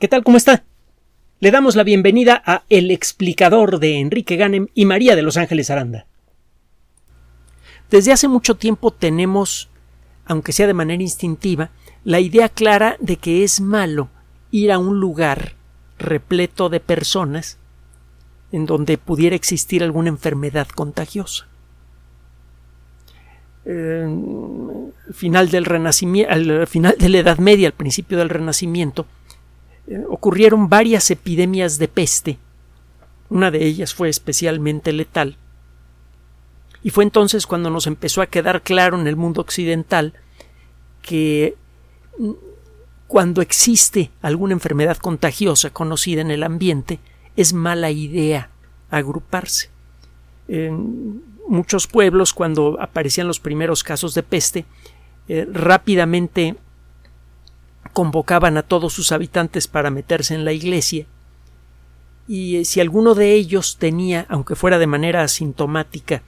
¿Qué tal? ¿Cómo está? Le damos la bienvenida a El explicador de Enrique Ganem y María de Los Ángeles Aranda. Desde hace mucho tiempo tenemos, aunque sea de manera instintiva, la idea clara de que es malo ir a un lugar repleto de personas en donde pudiera existir alguna enfermedad contagiosa. al final del Renacimiento, al final de la Edad Media, al principio del Renacimiento, eh, ocurrieron varias epidemias de peste. Una de ellas fue especialmente letal. Y fue entonces cuando nos empezó a quedar claro en el mundo occidental que mm, cuando existe alguna enfermedad contagiosa conocida en el ambiente, es mala idea agruparse. En muchos pueblos, cuando aparecían los primeros casos de peste, eh, rápidamente convocaban a todos sus habitantes para meterse en la iglesia y eh, si alguno de ellos tenía, aunque fuera de manera asintomática,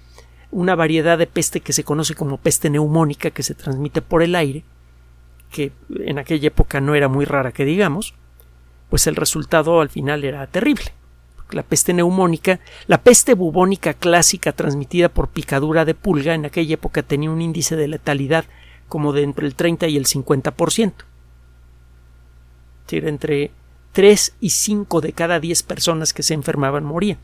una variedad de peste que se conoce como peste neumónica que se transmite por el aire, que en aquella época no era muy rara que digamos, pues el resultado al final era terrible. La peste neumónica, la peste bubónica clásica transmitida por picadura de pulga en aquella época tenía un índice de letalidad como de entre el 30 y el 50% decir, entre 3 y 5 de cada 10 personas que se enfermaban morían.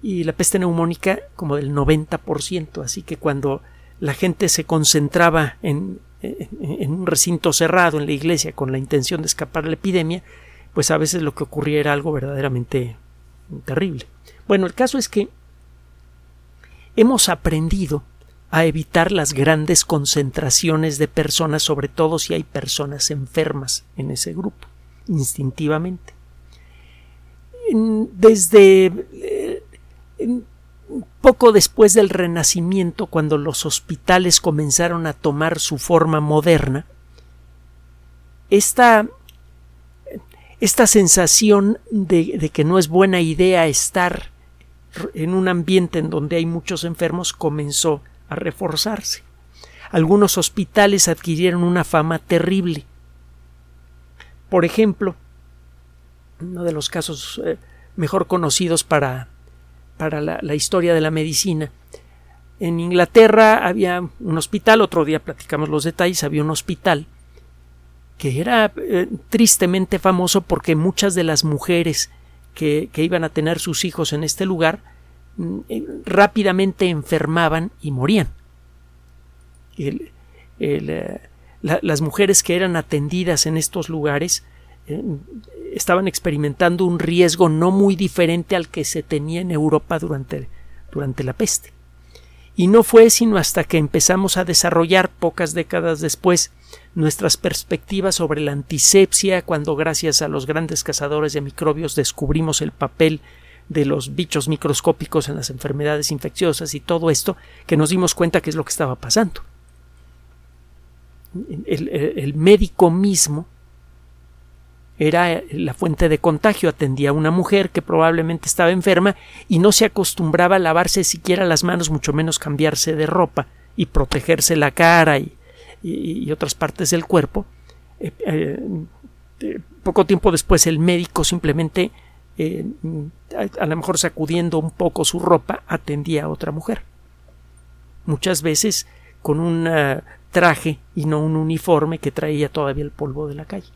Y la peste neumónica como del 90%, así que cuando la gente se concentraba en, en, un recinto cerrado en la iglesia con la intención de escapar de la epidemia, pues a veces lo que ocurría era algo verdaderamente terrible. Bueno, el caso es que hemos aprendido a evitar las grandes concentraciones de personas, sobre todo si hay personas enfermas en ese grupo instintivamente. Desde eh, poco después del Renacimiento, cuando los hospitales comenzaron a tomar su forma moderna, esta, esta sensación de, de, que no es buena idea estar en un ambiente en donde hay muchos enfermos comenzó a reforzarse. Algunos hospitales adquirieron una fama terrible por ejemplo, uno de los casos eh, mejor conocidos para, para la, historia de la medicina. En Inglaterra había un hospital, otro día platicamos los detalles, había un hospital que era eh, tristemente famoso porque muchas de las mujeres que, iban a tener sus hijos en este lugar mm, eh, rápidamente enfermaban y morían. el, las mujeres que eran atendidas en estos lugares eh, estaban experimentando un riesgo no muy diferente al que se tenía en Europa durante, durante la peste. Y no fue sino hasta que empezamos a desarrollar pocas décadas después nuestras perspectivas sobre la antisepsia, cuando gracias a los grandes cazadores de microbios descubrimos el papel de los bichos microscópicos en las enfermedades infecciosas y todo esto, que nos dimos cuenta que es lo que estaba pasando el, médico mismo era la fuente de contagio. Atendía a una mujer que probablemente estaba enferma y no se acostumbraba a lavarse siquiera las manos, mucho menos cambiarse de ropa y protegerse la cara y, otras partes del cuerpo. Eh, eh, poco tiempo después el médico simplemente, eh, a, a, lo mejor sacudiendo un poco su ropa, atendía a otra mujer. Muchas veces con una traje y no un uniforme que traía todavía el polvo de la calle.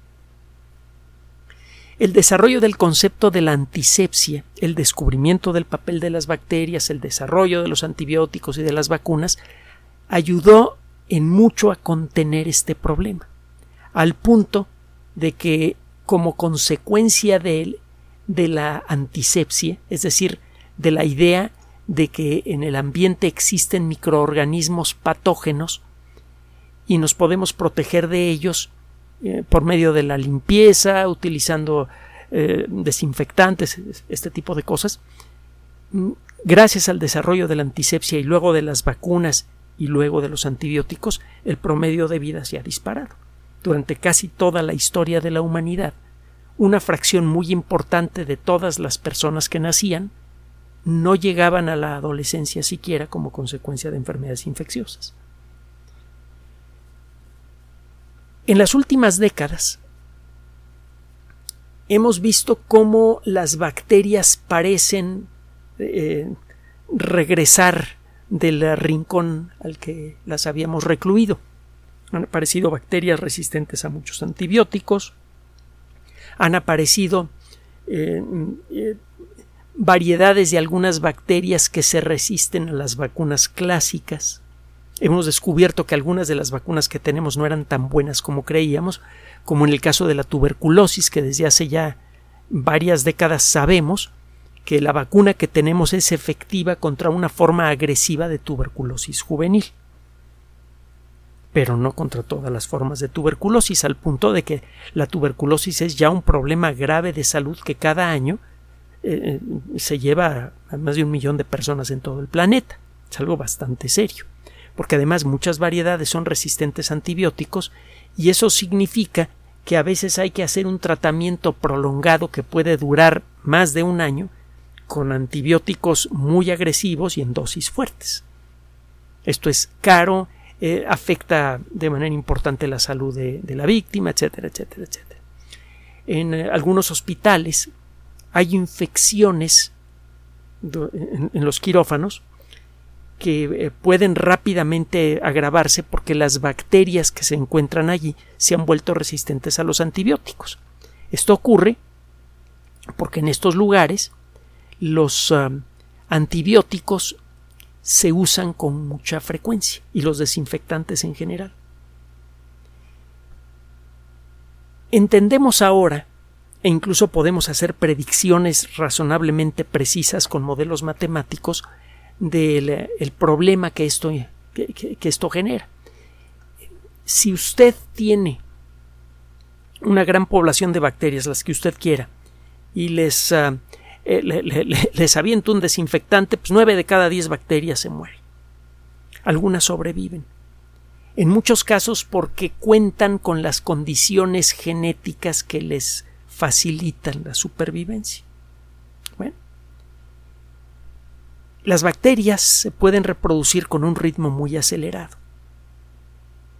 El desarrollo del concepto de la antisepsia, el descubrimiento del papel de las bacterias, el desarrollo de los antibióticos y de las vacunas, ayudó en mucho a contener este problema, al punto de que como consecuencia de, de la antisepsia, es decir, de la idea de que en el ambiente existen microorganismos patógenos, y nos podemos proteger de ellos eh, por medio de la limpieza, utilizando eh, desinfectantes, este tipo de cosas. Mm, gracias al desarrollo de la antisepsia y luego de las vacunas y luego de los antibióticos, el promedio de vida se ha disparado. Durante casi toda la historia de la humanidad, una fracción muy importante de todas las personas que nacían no llegaban a la adolescencia siquiera como consecuencia de enfermedades infecciosas. En las últimas décadas, hemos visto cómo las bacterias parecen eh, regresar del rincón al que las habíamos recluido. Han aparecido bacterias resistentes a muchos antibióticos, han aparecido eh, eh, variedades de algunas bacterias que se resisten a las vacunas clásicas. Hemos descubierto que algunas de las vacunas que tenemos no eran tan buenas como creíamos, como en el caso de la tuberculosis, que desde hace ya varias décadas sabemos que la vacuna que tenemos es efectiva contra una forma agresiva de tuberculosis juvenil pero no contra todas las formas de tuberculosis, al punto de que la tuberculosis es ya un problema grave de salud que cada año eh, se lleva a más de un millón de personas en todo el planeta. Es algo bastante serio, porque además muchas variedades son resistentes a antibióticos y eso significa que a veces hay que hacer un tratamiento prolongado que puede durar más de un año con antibióticos muy agresivos y en dosis fuertes. Esto es caro, eh, afecta de manera importante la salud de, la víctima, etcétera, etcétera, etcétera. En eh, algunos hospitales hay infecciones en, los quirófanos que eh, pueden rápidamente agravarse porque las bacterias que se encuentran allí se han vuelto resistentes a los antibióticos. Esto ocurre porque en estos lugares los ah, antibióticos se usan con mucha frecuencia y los desinfectantes en general. Entendemos ahora, e incluso podemos hacer predicciones razonablemente precisas con modelos matemáticos del problema que esto, que, esto genera. Si usted tiene una gran población de bacterias, las que usted quiera, y les eh, les aviento un desinfectante, pues nueve de cada diez bacterias se mueren. Algunas sobreviven. En muchos casos porque cuentan con las condiciones genéticas que les facilitan la supervivencia. Bueno, las bacterias se pueden reproducir con un ritmo muy acelerado.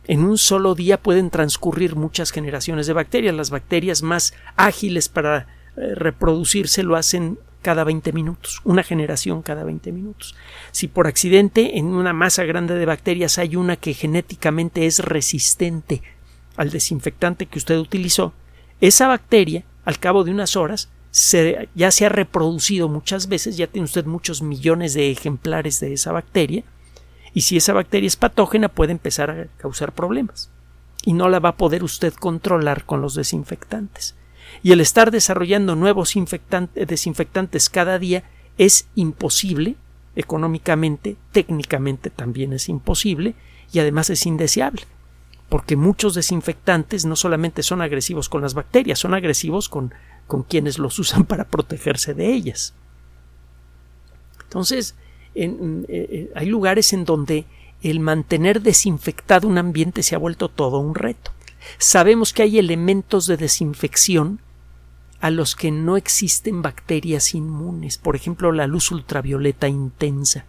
En un solo día pueden transcurrir muchas generaciones de bacterias. Las bacterias más ágiles para eh, reproducirse lo hacen cada 20 minutos, una generación cada 20 minutos. Si por accidente en una masa grande de bacterias hay una que genéticamente es resistente al desinfectante que usted utilizó, esa bacteria, al cabo de unas horas, ya se ha reproducido muchas veces, ya tiene usted muchos millones de ejemplares de esa bacteria, y si esa bacteria es patógena puede empezar a causar problemas, y no la va a poder usted controlar con los desinfectantes. Y el estar desarrollando nuevos desinfectantes cada día es imposible económicamente, técnicamente también es imposible y además es indeseable porque muchos desinfectantes no solamente son agresivos con las bacterias, son agresivos con, con quienes los usan para protegerse de ellas. Entonces, eh, hay lugares en donde el mantener desinfectado un ambiente se ha vuelto todo un reto. Sabemos que hay elementos de desinfección a los que no existen bacterias inmunes, por ejemplo la luz ultravioleta intensa.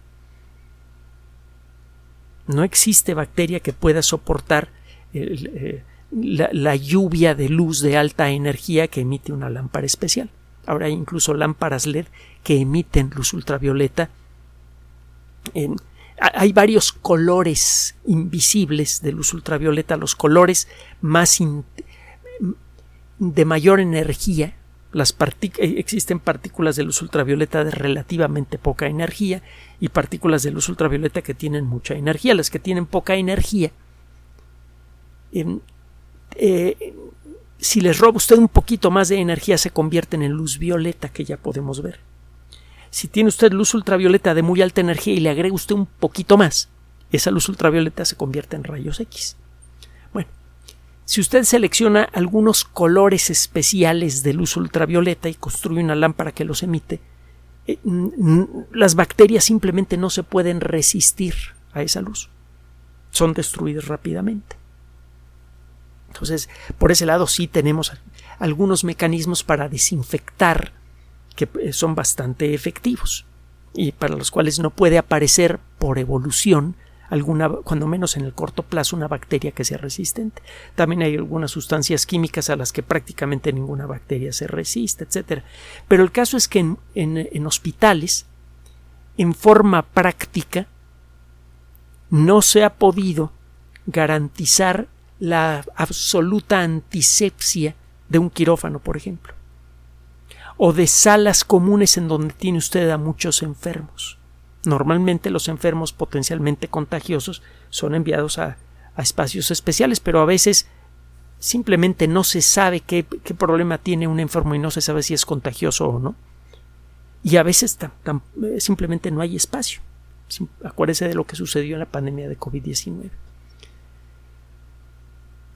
No existe bacteria que pueda soportar eh, la, lluvia de luz de alta energía que emite una lámpara especial. Ahora hay incluso lámparas LED que emiten luz ultravioleta. hay varios colores invisibles de luz ultravioleta, los colores más de mayor energía las eh, existen partículas de luz ultravioleta de relativamente poca energía y partículas de luz ultravioleta que tienen mucha energía. Las que tienen poca energía, eh, si les roba usted un poquito más de energía, se convierten en luz violeta, que ya podemos ver. Si tiene usted luz ultravioleta de muy alta energía y le agrega usted un poquito más, esa luz ultravioleta se convierte en rayos X. Si usted selecciona algunos colores especiales de luz ultravioleta y construye una lámpara que los emite, eh, las bacterias simplemente no se pueden resistir a esa luz. Son destruidas rápidamente. Entonces, por ese lado sí tenemos algunos mecanismos para desinfectar que eh, son bastante efectivos y para los cuales no puede aparecer por evolución alguna, cuando menos en el corto plazo, una bacteria que sea resistente. También hay algunas sustancias químicas a las que prácticamente ninguna bacteria se resiste, etc. Pero el caso es que en, en hospitales, en forma práctica, no se ha podido garantizar la absoluta antisepsia de un quirófano, por ejemplo, o de salas comunes en donde tiene usted a muchos enfermos. Normalmente los enfermos potencialmente contagiosos son enviados a, espacios especiales, pero a veces simplemente no se sabe qué, problema tiene un enfermo y no se sabe si es contagioso o no. Y a veces eh, simplemente no hay espacio. Acuérdese de lo que sucedió en la pandemia de COVID-19.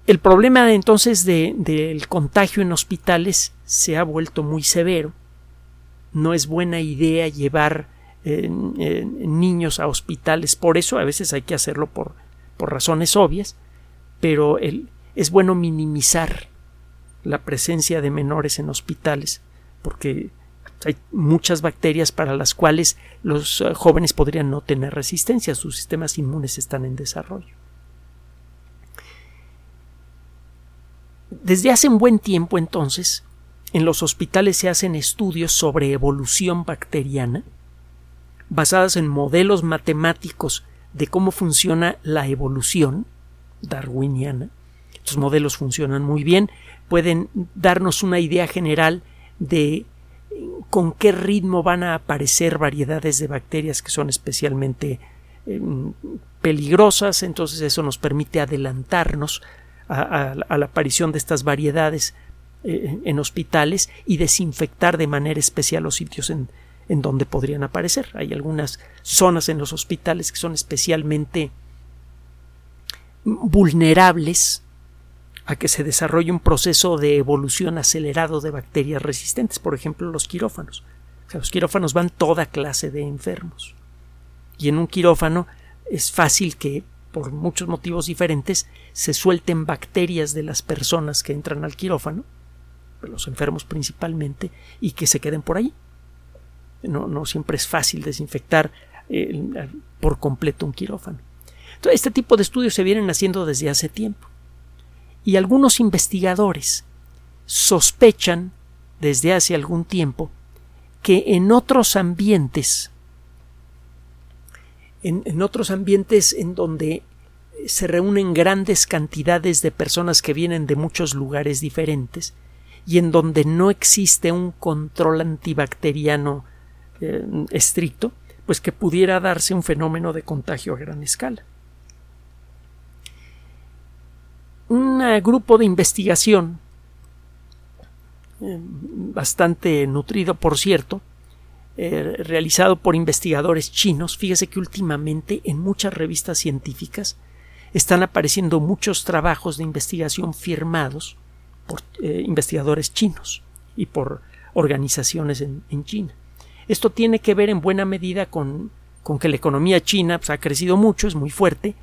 El problema entonces del contagio en hospitales se ha vuelto muy severo. No es buena idea llevar eh, niños a hospitales. Por eso a veces hay que hacerlo por, por razones obvias, pero es bueno minimizar la presencia de menores en hospitales porque hay muchas bacterias para las cuales los eh, jóvenes podrían no tener resistencia, sus sistemas inmunes están en desarrollo. Desde hace un buen tiempo entonces, en los hospitales se hacen estudios sobre evolución bacteriana, basadas en modelos matemáticos de cómo funciona la evolución darwiniana. Estos modelos funcionan muy bien, pueden darnos una idea general de con qué ritmo van a aparecer variedades de bacterias que son especialmente em, peligrosas, entonces eso nos permite adelantarnos a, la aparición de estas variedades eh, en hospitales y desinfectar de manera especial los sitios en, en donde podrían aparecer. Hay algunas zonas en los hospitales que son especialmente vulnerables a que se desarrolle un proceso de evolución acelerado de bacterias resistentes, por ejemplo los quirófanos. los quirófanos van toda clase de enfermos. Y en un quirófano es fácil que por muchos motivos diferentes, se suelten bacterias de las personas que entran al quirófano, los enfermos principalmente, y que se queden por ahí. No, no siempre es fácil desinfectar eh, por completo un quirófano. Entonces, este tipo de estudios se vienen haciendo desde hace tiempo. Y algunos investigadores sospechan desde hace algún tiempo que en otros ambientes en, otros ambientes en donde se reúnen grandes cantidades de personas que vienen de muchos lugares diferentes y en donde no existe un control antibacteriano eh, estricto, pues que pudiera darse un fenómeno de contagio a gran escala. Un grupo de investigación eh, bastante nutrido, por cierto, eh, realizado por investigadores chinos. Fíjese que últimamente en muchas revistas científicas están apareciendo muchos trabajos de investigación firmados por eh, investigadores chinos y por organizaciones en, China. Esto tiene que ver en buena medida con, que la economía china pues, ha crecido mucho, es muy fuerte,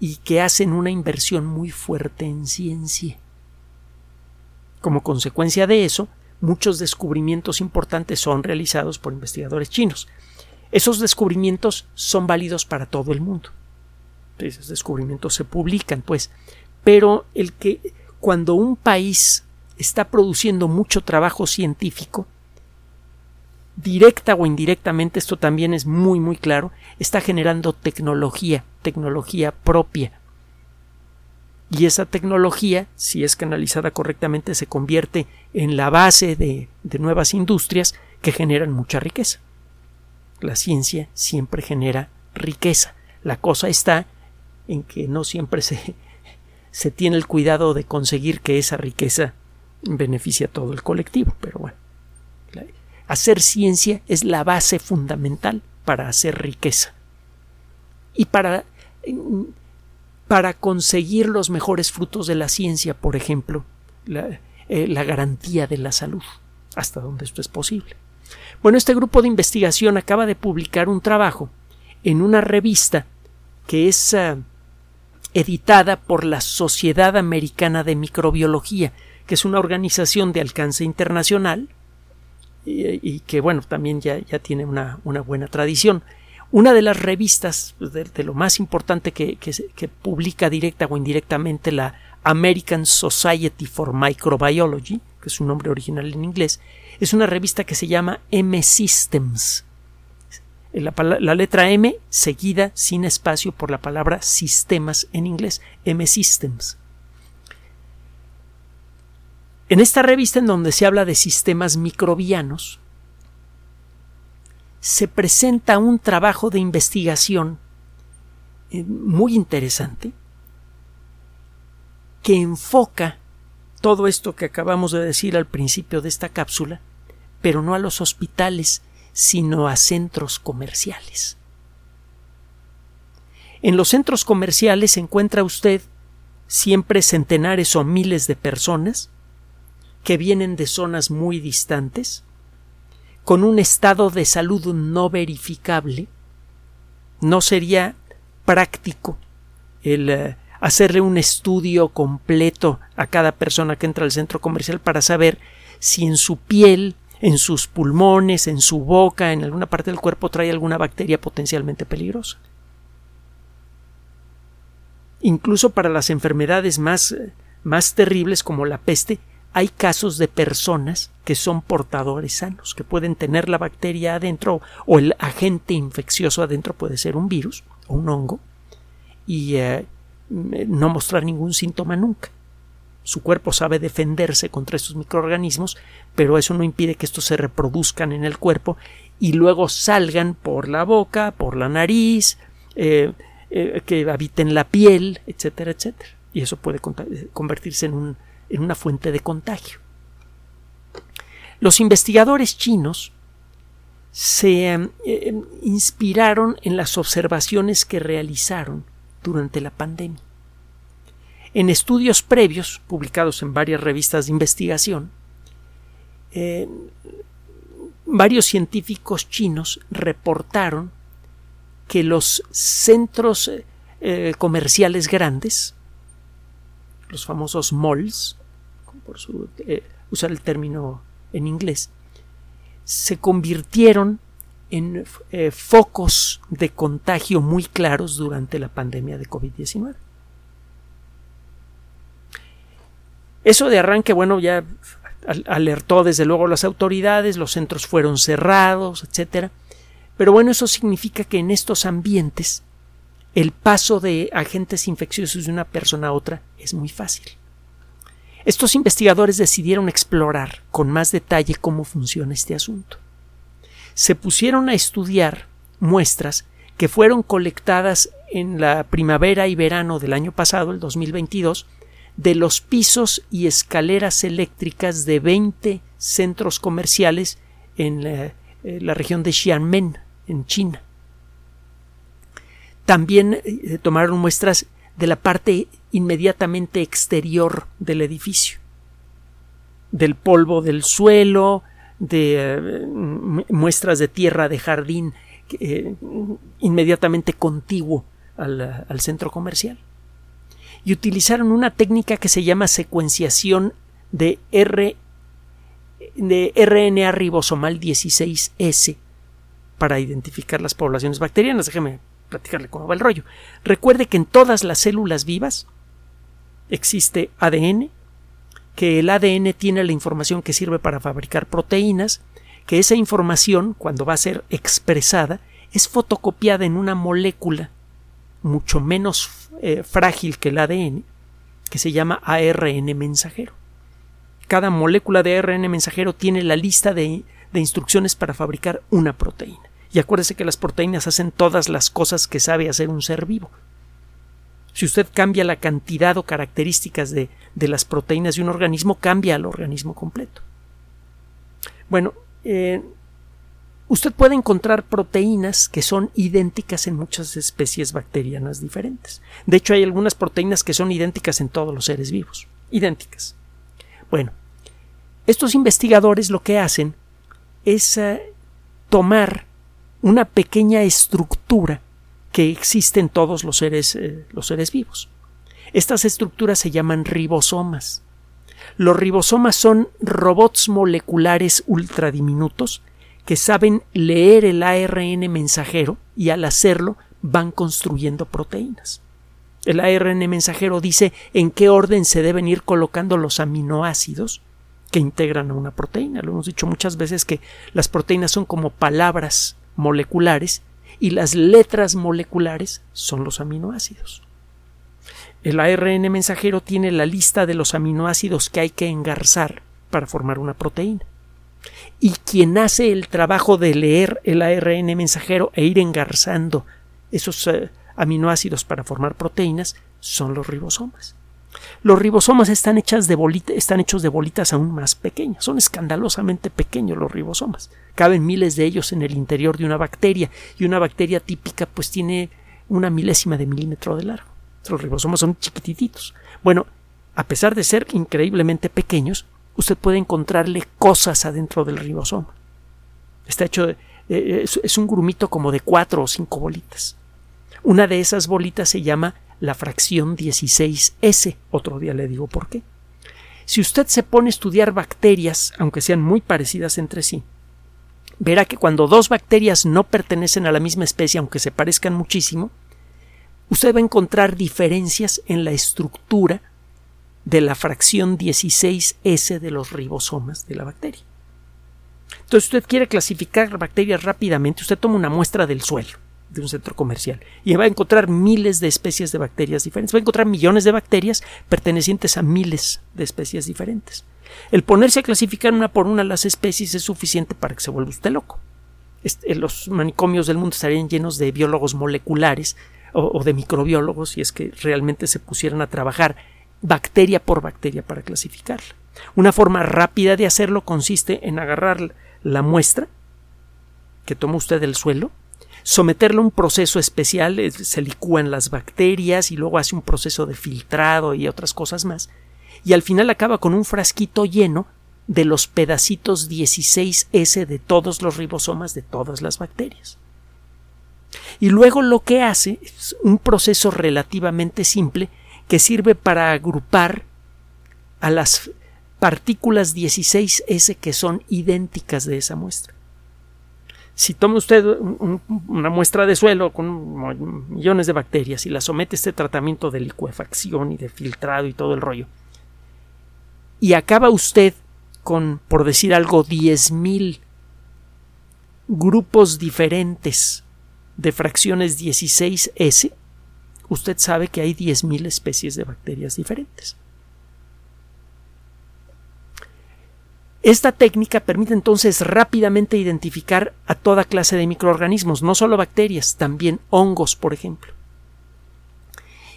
y que hacen una inversión muy fuerte en ciencia. Como consecuencia de eso, muchos descubrimientos importantes son realizados por investigadores chinos. Esos descubrimientos son válidos para todo el mundo. Esos descubrimientos se publican, pues. Pero el que cuando un país está produciendo mucho trabajo científico, directa o indirectamente, esto también es muy muy claro, está generando tecnología, tecnología propia, y esa tecnología, si es canalizada correctamente, se convierte en la base de, nuevas industrias que generan mucha riqueza. La ciencia siempre genera riqueza. La cosa está en que no siempre se, se tiene el cuidado de conseguir que esa riqueza beneficie a todo el colectivo. Pero bueno, hacer ciencia es la base fundamental para hacer riqueza. Y para para conseguir los mejores frutos de la ciencia, por ejemplo, eh, la, garantía de la salud, hasta donde esto es posible. Bueno, este grupo de investigación acaba de publicar un trabajo en una revista que es ah, editada por la Sociedad Americana de Microbiología, que es una organización de alcance internacional y, que, bueno, también ya, ya tiene una, una buena tradición. Una de las revistas pues, de, lo más importante que, que, publica directa o indirectamente la American Society for Microbiology, que es un nombre original en inglés, es una revista que se llama M Systems. La, la, letra M seguida sin espacio por la palabra sistemas en inglés, M Systems. En esta revista en donde se habla de sistemas microbianos, se presenta un trabajo de investigación eh, muy interesante que enfoca todo esto que acabamos de decir al principio de esta cápsula, pero no a los hospitales, sino a centros comerciales. En los centros comerciales encuentra usted siempre centenares o miles de personas que vienen de zonas muy distantes, con un estado de salud no verificable, no sería práctico el eh, hacerle un estudio completo a cada persona que entra al centro comercial para saber si en su piel, en sus pulmones, en su boca, en alguna parte del cuerpo trae alguna bacteria potencialmente peligrosa. Incluso para las enfermedades más, más terribles como la peste, hay casos de personas que son portadores sanos, que pueden tener la bacteria adentro o el agente infeccioso adentro puede ser un virus o un hongo y eh, no mostrar ningún síntoma nunca. Su cuerpo sabe defenderse contra estos microorganismos, pero eso no impide que estos se reproduzcan en el cuerpo y luego salgan por la boca, por la nariz, eh, eh, que habiten la piel, etcétera, etcétera. Y eso puede convertirse en un en una fuente de contagio. Los investigadores chinos se eh, eh, inspiraron en las observaciones que realizaron durante la pandemia. En estudios previos, publicados en varias revistas de investigación, eh, varios científicos chinos reportaron que los centros comerciales grandes, los famosos malls, por eh, usar el término en inglés, se convirtieron en eh, focos de contagio muy claros durante la pandemia de COVID-19. Eso de arranque, bueno, ya alertó desde luego las autoridades, los centros fueron cerrados, etcétera. Pero bueno, eso significa que en estos ambientes el paso de agentes infecciosos de una persona a otra es muy fácil. Estos investigadores decidieron explorar con más detalle cómo funciona este asunto. Se pusieron a estudiar muestras que fueron colectadas en la primavera y verano del año pasado, el 2022, de los pisos y escaleras eléctricas de 20 centros comerciales en la, la región de Xiamen, en China. También eh, tomaron muestras de la parte inmediatamente exterior del edificio, del polvo del suelo, de eh, muestras de tierra de jardín eh, inmediatamente contiguo al centro comercial. Y utilizaron una técnica que se llama secuenciación de, R, de RNA ribosomal 16S para identificar las poblaciones bacterianas. Déjeme platicarle cómo va el rollo. Recuerde que en todas las células vivas existe ADN, que el ADN tiene la información que sirve para fabricar proteínas, que esa información, cuando va a ser expresada, es fotocopiada en una molécula mucho menos eh, frágil que el ADN, que se llama ARN mensajero. Cada molécula de ARN mensajero tiene la lista de instrucciones para fabricar una proteína. Y acuérdese que las proteínas hacen todas las cosas que sabe hacer un ser vivo. Si usted cambia la cantidad o características de, las proteínas de un organismo, cambia al organismo completo. Bueno, eh, usted puede encontrar proteínas que son idénticas en muchas especies bacterianas diferentes. De hecho, hay algunas proteínas que son idénticas en todos los seres vivos. Idénticas. Bueno, estos investigadores lo que hacen es eh, tomar una pequeña estructura que existe en todos los seres, eh, los seres vivos. Estas estructuras se llaman ribosomas. Los ribosomas son robots moleculares ultradiminutos que saben leer el ARN mensajero y al hacerlo van construyendo proteínas. El ARN mensajero dice en qué orden se deben ir colocando los aminoácidos que integran a una proteína. Lo hemos dicho muchas veces que las proteínas son como palabras moleculares y las letras moleculares son los aminoácidos. El ARN mensajero tiene la lista de los aminoácidos que hay que engarzar para formar una proteína. Y quien hace el trabajo de leer el ARN mensajero e ir engarzando esos eh, aminoácidos para formar proteínas son los ribosomas. Los ribosomas están, hechas de están hechos de bolitas aún más pequeñas. Son escandalosamente pequeños los ribosomas. Caben miles de ellos en el interior de una bacteria y una bacteria típica pues tiene una milésima de milímetro de largo. Los ribosomas son chiquititos. Bueno, a pesar de ser increíblemente pequeños, usted puede encontrarle cosas adentro del ribosoma. Está hecho de, eh, es un grumito como de cuatro o cinco bolitas. Una de esas bolitas se llama la fracción 16S. Otro día le digo por qué. Si usted se pone a estudiar bacterias, aunque sean muy parecidas entre sí, verá que cuando dos bacterias no pertenecen a la misma especie, aunque se parezcan muchísimo, usted va a encontrar diferencias en la estructura de la fracción 16S de los ribosomas de la bacteria. Entonces, usted quiere clasificar bacterias rápidamente, usted toma una muestra del suelo de un centro comercial y va a encontrar miles de especies de bacterias diferentes, va a encontrar millones de bacterias pertenecientes a miles de especies diferentes. El ponerse a clasificar una por una las especies es suficiente para que se vuelva usted loco. Eh, los manicomios del mundo estarían llenos de biólogos moleculares o, o de microbiólogos si es que realmente se pusieran a trabajar bacteria por bacteria para clasificarla. Una forma rápida de hacerlo consiste en agarrar la muestra que toma usted del suelo, someterlo a un proceso especial, se licúan las bacterias y luego hace un proceso de filtrado y otras cosas más, y al final acaba con un frasquito lleno de los pedacitos 16S de todos los ribosomas de todas las bacterias. Y luego lo que hace es un proceso relativamente simple que sirve para agrupar a las partículas 16S que son idénticas de esa muestra. Si toma usted una muestra de suelo con millones de bacterias y la somete a este tratamiento de licuefacción y de filtrado y todo el rollo, y acaba usted con, por decir algo, 10.000 grupos diferentes de fracciones 16S, usted sabe que hay 10.000 especies de bacterias diferentes. Esta técnica permite entonces rápidamente identificar a toda clase de microorganismos, no solo bacterias, también hongos, por ejemplo.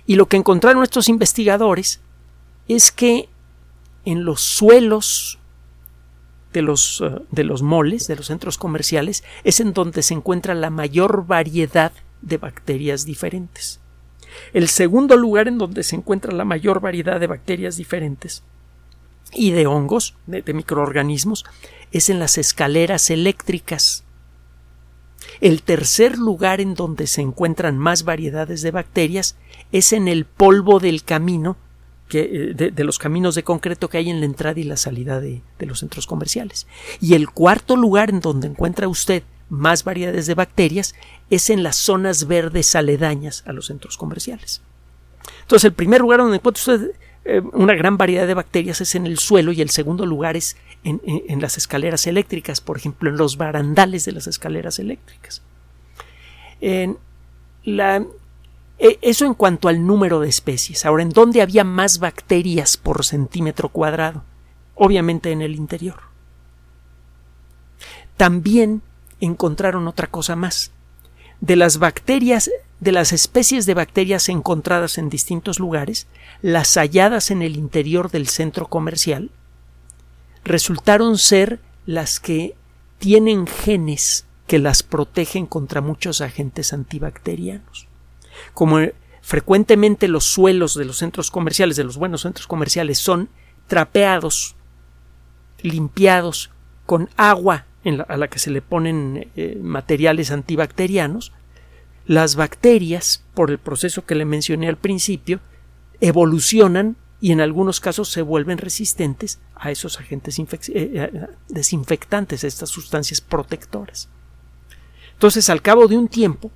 Y lo que encontraron estos investigadores es que en los suelos de los, eh, de los moles, de los centros comerciales, es en donde se encuentra la mayor variedad de bacterias diferentes. El segundo lugar en donde se encuentra la mayor variedad de bacterias diferentes y de hongos, de, microorganismos, es en las escaleras eléctricas. El tercer lugar en donde se encuentran más variedades de bacterias es en el polvo del camino, eh, de, los caminos de concreto que hay en la entrada y la salida de, de los centros comerciales. Y el cuarto lugar en donde encuentra usted más variedades de bacterias es en las zonas verdes aledañas a los centros comerciales. Entonces, el primer lugar donde encuentra usted eh, una gran variedad de bacterias es en el suelo y el segundo lugar es en, las escaleras eléctricas, por ejemplo, en los barandales de las escaleras eléctricas. E, eso en cuanto al número de especies. Ahora, ¿en dónde había más bacterias por centímetro cuadrado? Obviamente en el interior. También encontraron otra cosa más. De las bacterias de las especies de bacterias encontradas en distintos lugares, las halladas en el interior del centro comercial, resultaron ser las que tienen genes que las protegen contra muchos agentes antibacterianos. Como frecuentemente los suelos de los centros comerciales, de los buenos centros comerciales, son trapeados, limpiados con agua a la que se le ponen eh, materiales antibacterianos, las bacterias, por el proceso que le mencioné al principio, evolucionan y en algunos casos se vuelven resistentes a esos agentes eh, eh, desinfectantes, a estas sustancias protectoras. Entonces, al cabo de un tiempo,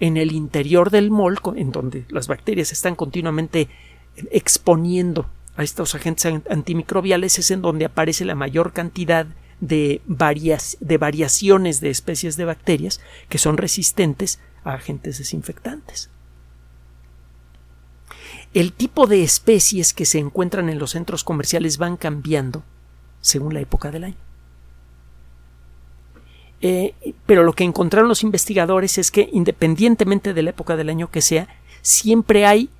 en el interior del mol, en donde las bacterias están continuamente exponiendo a estos agentes antimicrobiales, es en donde aparece la mayor cantidad de, de variaciones de especies de bacterias que son resistentes a agentes desinfectantes. El tipo de especies que se encuentran en los centros comerciales van cambiando según la época del año. Eh, pero lo que encontraron los investigadores es que independientemente de la época del año que sea, siempre hay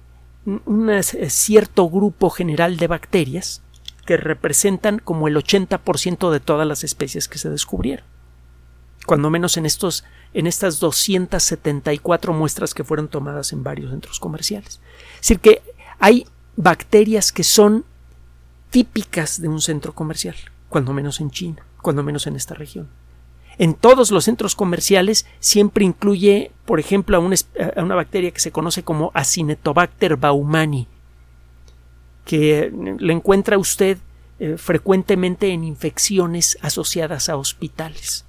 un eh, cierto grupo general de bacterias que representan como el 80% de todas las especies que se descubrieron. Cuando menos en estos en estas 274 muestras que fueron tomadas en varios centros comerciales. Es decir, que hay bacterias que son típicas de un centro comercial, cuando menos en China, cuando menos en esta región. En todos los centros comerciales siempre incluye, por ejemplo, a una, bacteria que se conoce como Acinetobacter baumani, que le encuentra usted eh, frecuentemente en infecciones asociadas a hospitales.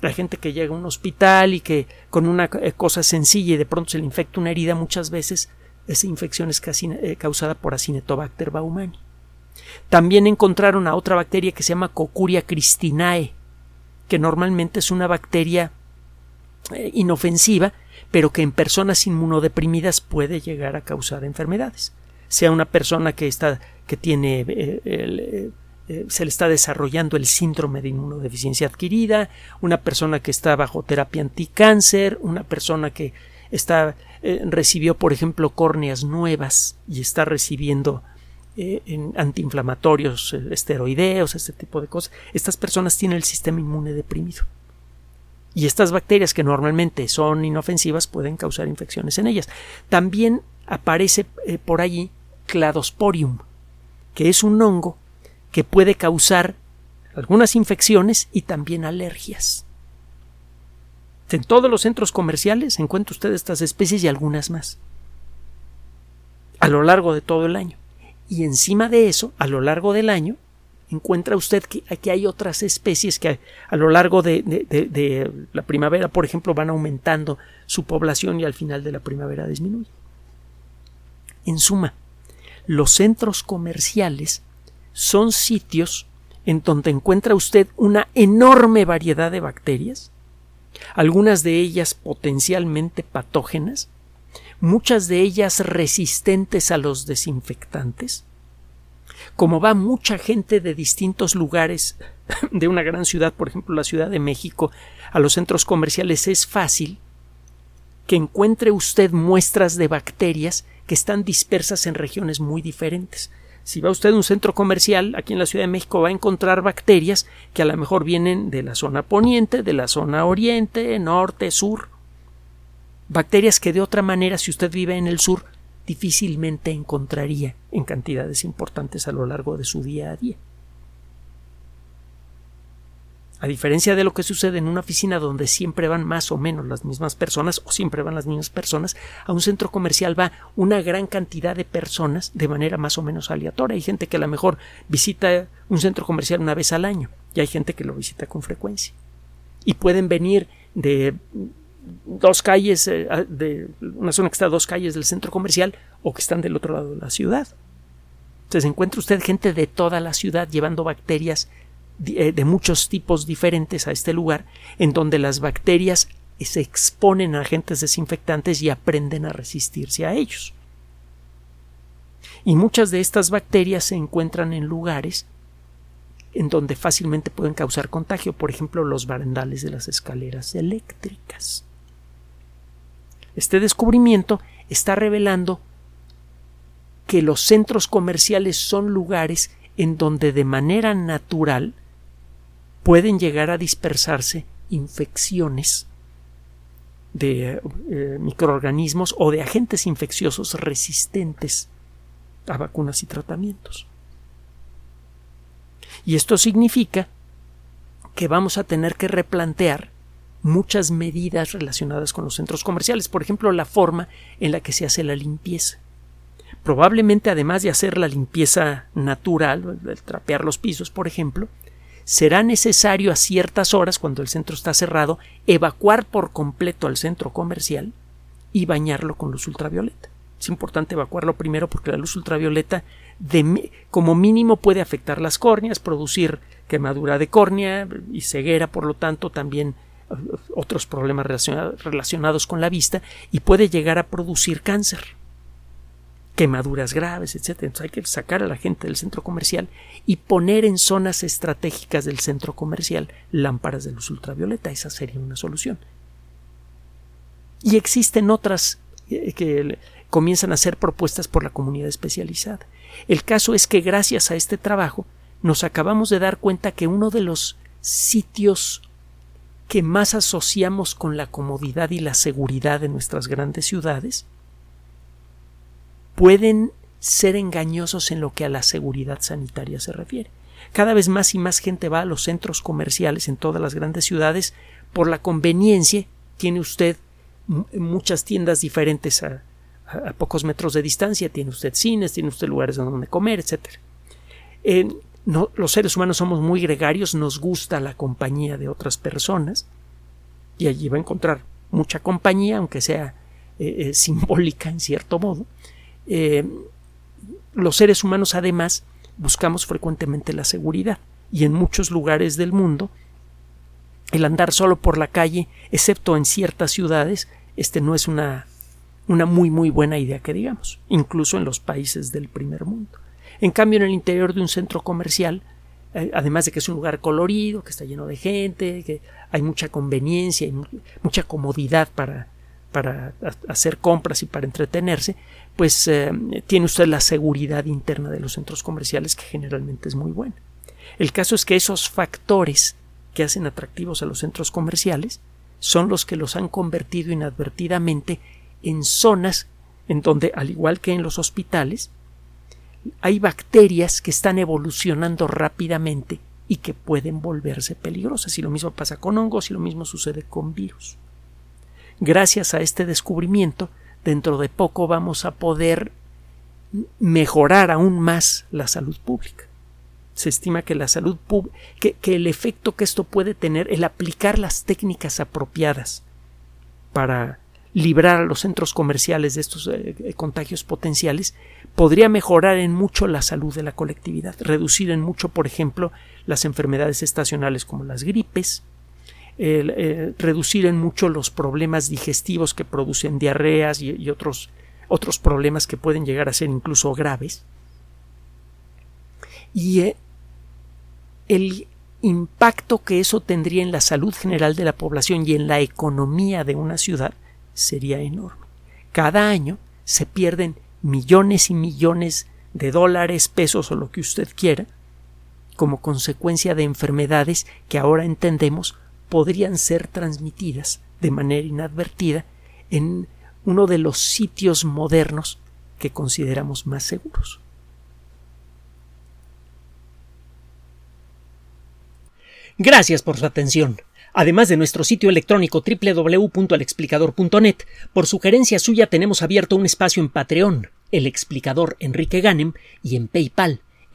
La gente que llega a un hospital y que con una eh, cosa sencilla y de pronto se le infecta una herida, muchas veces esa infección es eh, causada por Acinetobacter baumani. También encontraron a otra bacteria que se llama Cocuria cristinae, que normalmente es una bacteria eh, inofensiva, pero que en personas inmunodeprimidas puede llegar a causar enfermedades. Sea una persona que está que tiene eh, se le está desarrollando el síndrome de inmunodeficiencia adquirida, una persona que está bajo terapia anticáncer, una persona que está eh, recibió, por ejemplo, córneas nuevas y está recibiendo eh, antiinflamatorios esteroideos, este tipo de cosas. Estas personas tienen el sistema inmune deprimido. Y estas bacterias que normalmente son inofensivas pueden causar infecciones en ellas. También aparece por allí Cladosporium, que es un hongo que puede causar algunas infecciones y también alergias. En todos los centros comerciales encuentra usted estas especies y algunas más. A lo largo de todo el año. Y encima de eso, a lo largo del año, encuentra usted que aquí hay otras especies que a lo largo de, de, la primavera, por ejemplo, van aumentando su población y al final de la primavera disminuye. En suma, los centros comerciales son sitios en donde encuentra usted una enorme variedad de bacterias, algunas de ellas potencialmente patógenas, muchas de ellas resistentes a los desinfectantes. Como va mucha gente de distintos lugares de una gran ciudad, por ejemplo la Ciudad de México, a los centros comerciales, es fácil que encuentre usted muestras de bacterias que están dispersas en regiones muy diferentes. Si va usted a un centro comercial aquí en la Ciudad de México va a encontrar bacterias que a lo mejor vienen de la zona poniente, de la zona oriente, norte, sur. Bacterias que de otra manera, si usted vive en el sur, difícilmente encontraría en cantidades importantes a lo largo de su día a día. A diferencia de lo que sucede en una oficina donde siempre van más o menos las mismas personas o siempre van las mismas personas, a un centro comercial va una gran cantidad de personas de manera más o menos aleatoria. Hay gente que a lo mejor visita un centro comercial una vez al año y hay gente que lo visita con frecuencia. Y pueden venir de dos calles, eh, de una zona que está a dos calles del centro comercial o que están del otro lado de la ciudad. Entonces encuentra usted gente de toda la ciudad llevando bacterias de muchos tipos diferentes a este lugar, en donde las bacterias se exponen a agentes desinfectantes y aprenden a resistirse a ellos. Y muchas de estas bacterias se encuentran en lugares en donde fácilmente pueden causar contagio, por ejemplo, los barandales de las escaleras eléctricas. Este descubrimiento está revelando que los centros comerciales son lugares en donde de manera natural pueden llegar a dispersarse infecciones de eh, microorganismos o de agentes infecciosos resistentes a vacunas y tratamientos. Y esto significa que vamos a tener que replantear muchas medidas relacionadas con los centros comerciales, por ejemplo, la forma en la que se hace la limpieza. Probablemente, además de hacer la limpieza natural, el trapear los pisos, por ejemplo, será necesario a ciertas horas, cuando el centro está cerrado, evacuar por completo al centro comercial y bañarlo con luz ultravioleta. Es importante evacuarlo primero porque la luz ultravioleta de, como mínimo puede afectar las córneas, producir quemadura de córnea y ceguera, por lo tanto también eh, otros problemas relacionados con la vista y puede llegar a producir cáncer quemaduras graves, etc. Entonces hay que sacar a la gente del centro comercial y poner en zonas estratégicas del centro comercial lámparas de luz ultravioleta. Esa sería una solución. Y existen otras eh, que comienzan a ser propuestas por la comunidad especializada. El caso es que gracias a este trabajo nos acabamos de dar cuenta que uno de los sitios que más asociamos con la comodidad y la seguridad de nuestras grandes ciudades pueden ser engañosos en lo que a la seguridad sanitaria se refiere. Cada vez más y más gente va a los centros comerciales en todas las grandes ciudades por la conveniencia. Tiene usted muchas tiendas diferentes a, pocos metros de distancia, tiene usted cines, tiene usted lugares donde comer, etc. los seres humanos somos muy gregarios, nos gusta la compañía de otras personas y allí va a encontrar mucha compañía, aunque sea eh, eh, simbólica en cierto modo, eh, los seres humanos además buscamos frecuentemente la seguridad y en muchos lugares del mundo el andar solo por la calle, excepto en ciertas ciudades, este no es una, una muy muy buena idea que digamos, incluso en los países del primer mundo. En cambio, en el interior de un centro comercial, eh, además de que es un lugar colorido, que está lleno de gente, que hay mucha conveniencia y mucha comodidad para, para hacer compras y para entretenerse, pues eh, tiene usted la seguridad interna de los centros comerciales que generalmente es muy buena. El caso es que esos factores que hacen atractivos a los centros comerciales son los que los han convertido inadvertidamente en zonas en donde, al igual que en los hospitales, hay bacterias que están evolucionando rápidamente y que pueden volverse peligrosas. Y lo mismo pasa con hongos y lo mismo sucede con virus. Gracias a este descubrimiento, dentro de poco vamos a poder mejorar aún más la salud pública. Se estima que la salud que, el efecto que esto puede tener, el aplicar las técnicas apropiadas para librar a los centros comerciales de estos eh, eh, contagios potenciales, podría mejorar en mucho la salud de la colectividad, reducir en mucho, por ejemplo, las enfermedades estacionales como las gripes, eh, reducir en mucho los problemas digestivos que producen diarreas y, otros, otros problemas que pueden llegar a ser incluso graves. Y eh, el impacto que eso tendría en la salud general de la población y en la economía de una ciudad sería enorme. Cada año se pierden millones y millones de dólares, pesos o lo que usted quiera, como consecuencia de enfermedades que ahora entendemos podrían ser transmitidas de manera inadvertida en uno de los sitios modernos que consideramos más seguros. Gracias por su atención. Además de nuestro sitio electrónico www.alexplicador.net, por sugerencia suya tenemos abierto un espacio en Patreon, el explicador Enrique Ganem, y en PayPal,